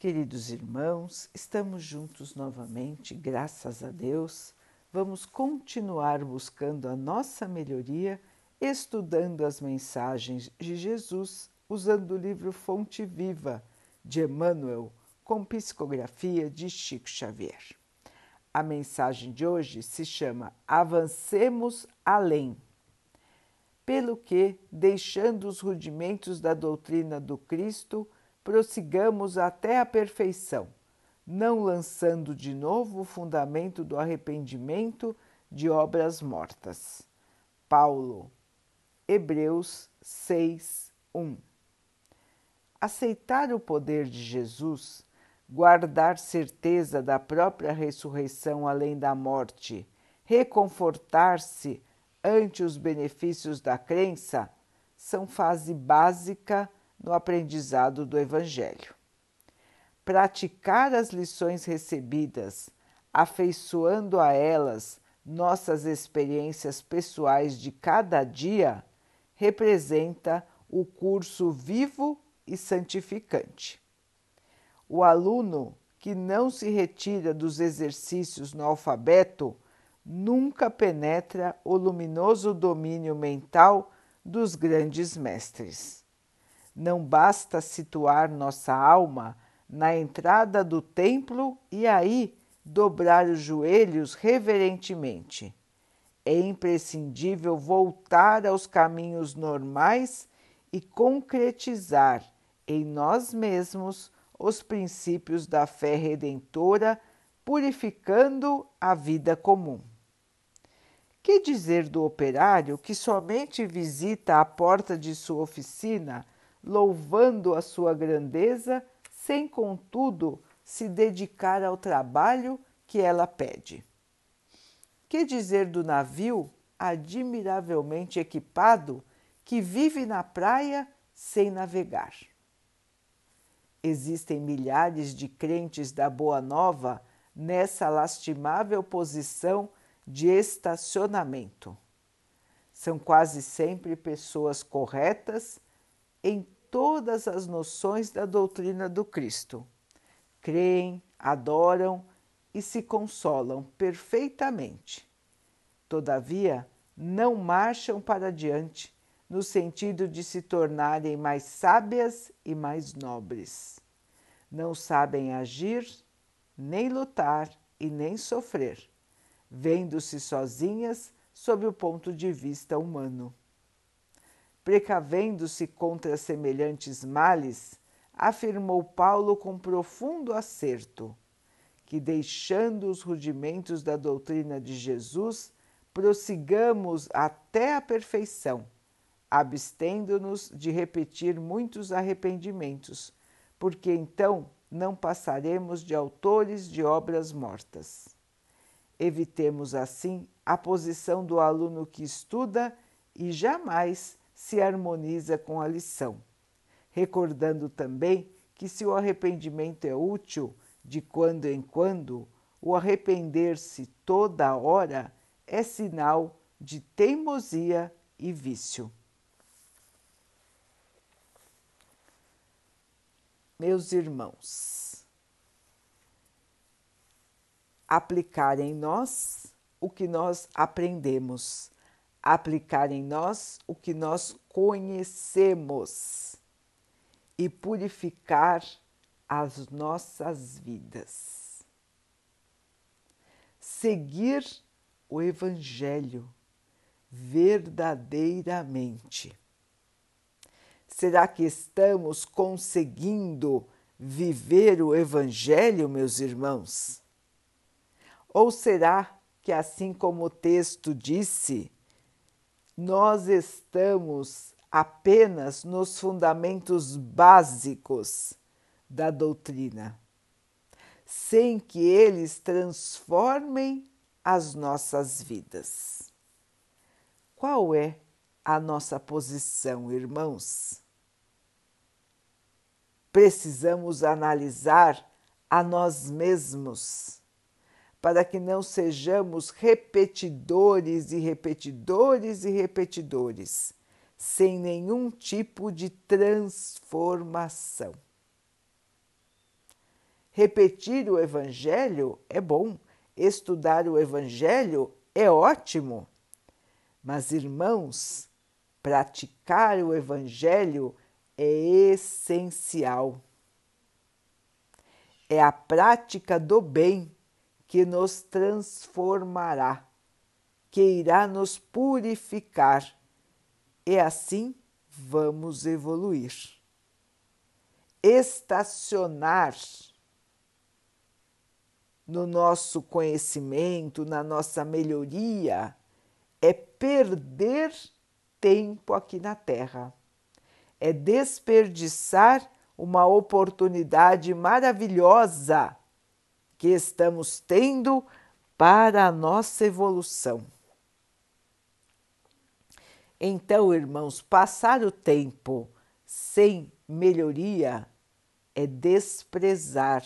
Queridos irmãos, estamos juntos novamente, graças a Deus. Vamos continuar buscando a nossa melhoria, estudando as mensagens de Jesus, usando o livro Fonte Viva de Emmanuel, com psicografia de Chico Xavier. A mensagem de hoje se chama Avancemos Além. Pelo que, deixando os rudimentos da doutrina do Cristo, prossigamos até a perfeição, não lançando de novo o fundamento do arrependimento de obras mortas. Paulo, Hebreus 6, 1. Aceitar o poder de Jesus, guardar certeza da própria ressurreição além da morte, reconfortar-se ante os benefícios da crença, são fase básica no aprendizado do Evangelho. Praticar as lições recebidas, afeiçoando a elas nossas experiências pessoais de cada dia, representa o curso vivo e santificante. O aluno que não se retira dos exercícios no alfabeto nunca penetra o luminoso domínio mental dos grandes mestres. Não basta situar nossa alma na entrada do templo e aí dobrar os joelhos reverentemente. É imprescindível voltar aos caminhos normais e concretizar em nós mesmos os princípios da fé redentora, purificando a vida comum. Que dizer do operário que somente visita a porta de sua oficina louvando a sua grandeza, sem contudo se dedicar ao trabalho que ela pede. Que dizer do navio admiravelmente equipado que vive na praia sem navegar? Existem milhares de crentes da Boa Nova nessa lastimável posição de estacionamento. São quase sempre pessoas corretas em todas as noções da doutrina do Cristo. Creem, adoram e se consolam perfeitamente. Todavia, não marcham para diante no sentido de se tornarem mais sábias e mais nobres. Não sabem agir, nem lutar e nem sofrer, vendo-se sozinhas sob o ponto de vista humano precavendo-se contra semelhantes males, afirmou Paulo com profundo acerto que, deixando os rudimentos da doutrina de Jesus, prossigamos até a perfeição, abstendo-nos de repetir muitos arrependimentos, porque então não passaremos de autores de obras mortas. Evitemos assim a posição do aluno que estuda e jamais se harmoniza com a lição, recordando também que se o arrependimento é útil de quando em quando, o arrepender-se toda hora é sinal de teimosia e vício. Meus irmãos, aplicar em nós o que nós aprendemos aplicar em nós o que nós conhecemos e purificar as nossas vidas. Seguir o Evangelho verdadeiramente. Será que estamos conseguindo viver o Evangelho, meus irmãos? Ou será que, assim como o texto disse, nós estamos apenas nos fundamentos básicos da doutrina, sem que eles transformem as nossas vidas. Qual é a nossa posição, irmãos? Precisamos analisar a nós mesmos para que não sejamos repetidores e repetidores e repetidores, sem nenhum tipo de transformação. Repetir o Evangelho é bom, estudar o Evangelho é ótimo. Mas, irmãos, praticar o Evangelho é essencial. É a prática do bem que nos transformará, que irá nos purificar, e assim vamos evoluir. Estacionar no nosso conhecimento, na nossa melhoria, é perder tempo aqui na Terra, é desperdiçar uma oportunidade maravilhosa que estamos tendo para a nossa evolução. Então, irmãos, passar o tempo sem melhoria é desprezar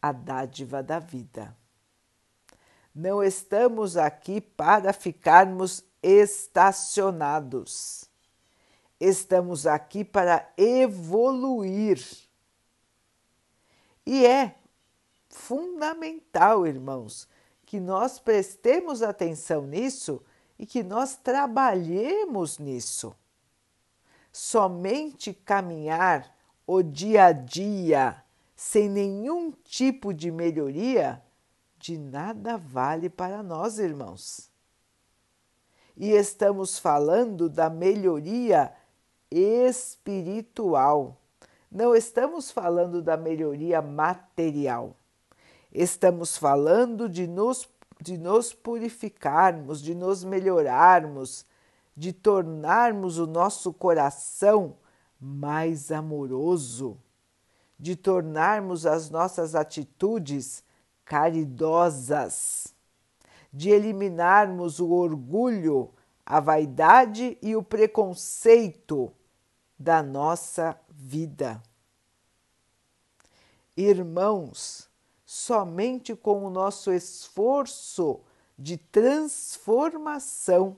a dádiva da vida. Não estamos aqui para ficarmos estacionados. Estamos aqui para evoluir. E é fundamental, irmãos, que nós prestemos atenção nisso e que nós trabalhemos nisso. Somente caminhar o dia a dia sem nenhum tipo de melhoria, de nada vale para nós, irmãos. E estamos falando da melhoria espiritual. Não estamos falando da melhoria material. Estamos falando de nos, de nos purificarmos, de nos melhorarmos, de tornarmos o nosso coração mais amoroso de tornarmos as nossas atitudes caridosas, de eliminarmos o orgulho, a vaidade e o preconceito da nossa vida. Irmãos, somente com o nosso esforço de transformação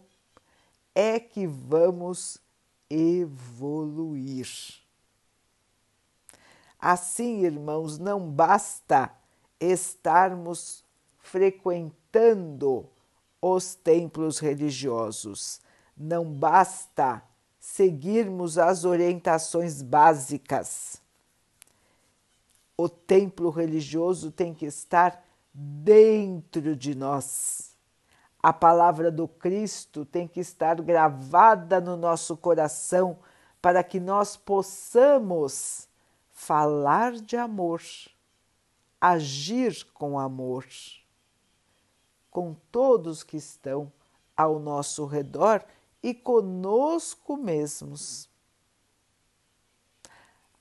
é que vamos evoluir. Assim, irmãos, não basta estarmos frequentando os templos religiosos, não basta seguirmos as orientações básicas. O templo religioso tem que estar dentro de nós. A palavra do Cristo tem que estar gravada no nosso coração para que nós possamos falar de amor, agir com amor, com todos que estão ao nosso redor e conosco mesmos.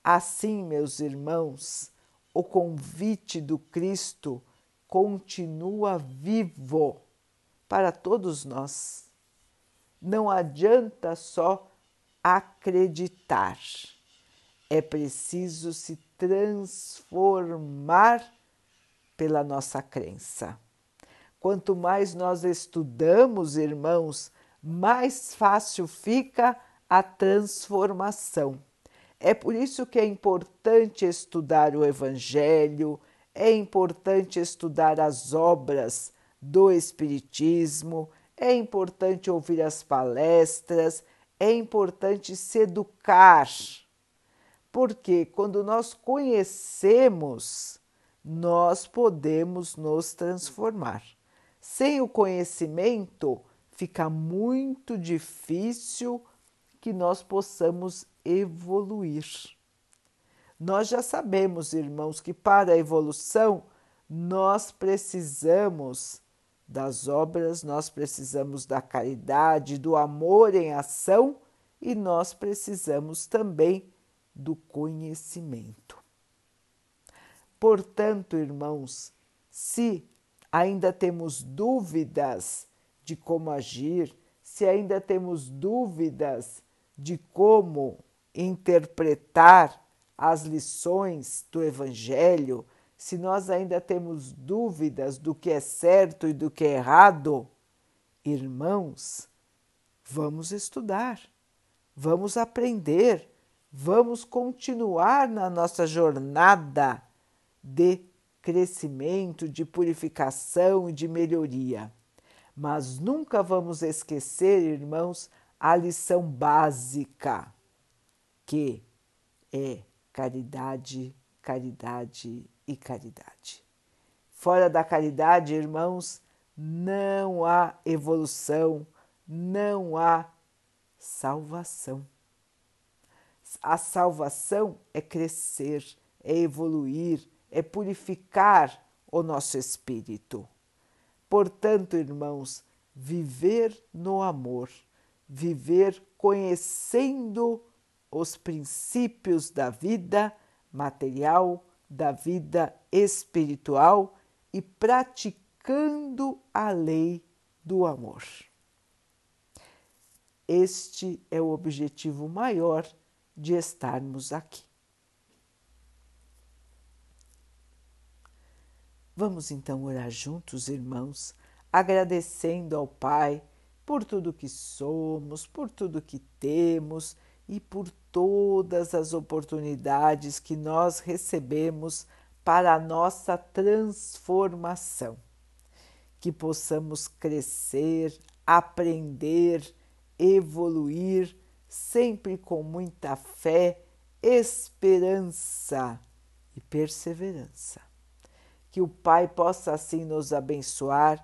Assim, meus irmãos, o convite do Cristo continua vivo para todos nós. Não adianta só acreditar é preciso se transformar pela nossa crença. Quanto mais nós estudamos, irmãos, mais fácil fica a transformação. É por isso que é importante estudar o Evangelho, é importante estudar as obras do Espiritismo, é importante ouvir as palestras, é importante se educar porque quando nós conhecemos, nós podemos nos transformar. Sem o conhecimento, fica muito difícil que nós possamos evoluir. Nós já sabemos, irmãos, que para a evolução nós precisamos das obras, nós precisamos da caridade, do amor em ação e nós precisamos também do conhecimento. Portanto, irmãos, se ainda temos dúvidas de como agir, se ainda temos dúvidas de como interpretar as lições do Evangelho, se nós ainda temos dúvidas do que é certo e do que é errado, irmãos, vamos estudar, vamos aprender Vamos continuar na nossa jornada de crescimento, de purificação e de melhoria. Mas nunca vamos esquecer, irmãos, a lição básica, que é caridade, caridade e caridade. Fora da caridade, irmãos, não há evolução, não há salvação. A salvação é crescer, é evoluir, é purificar o nosso espírito. Portanto, irmãos, viver no amor, viver conhecendo os princípios da vida material, da vida espiritual e praticando a lei do amor. Este é o objetivo maior de estarmos aqui. Vamos então orar juntos, irmãos, agradecendo ao Pai por tudo que somos, por tudo que temos e por todas as oportunidades que nós recebemos para a nossa transformação. Que possamos crescer, aprender, evoluir, sempre com muita fé, esperança e perseverança que o Pai possa assim nos abençoar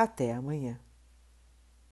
Até amanhã.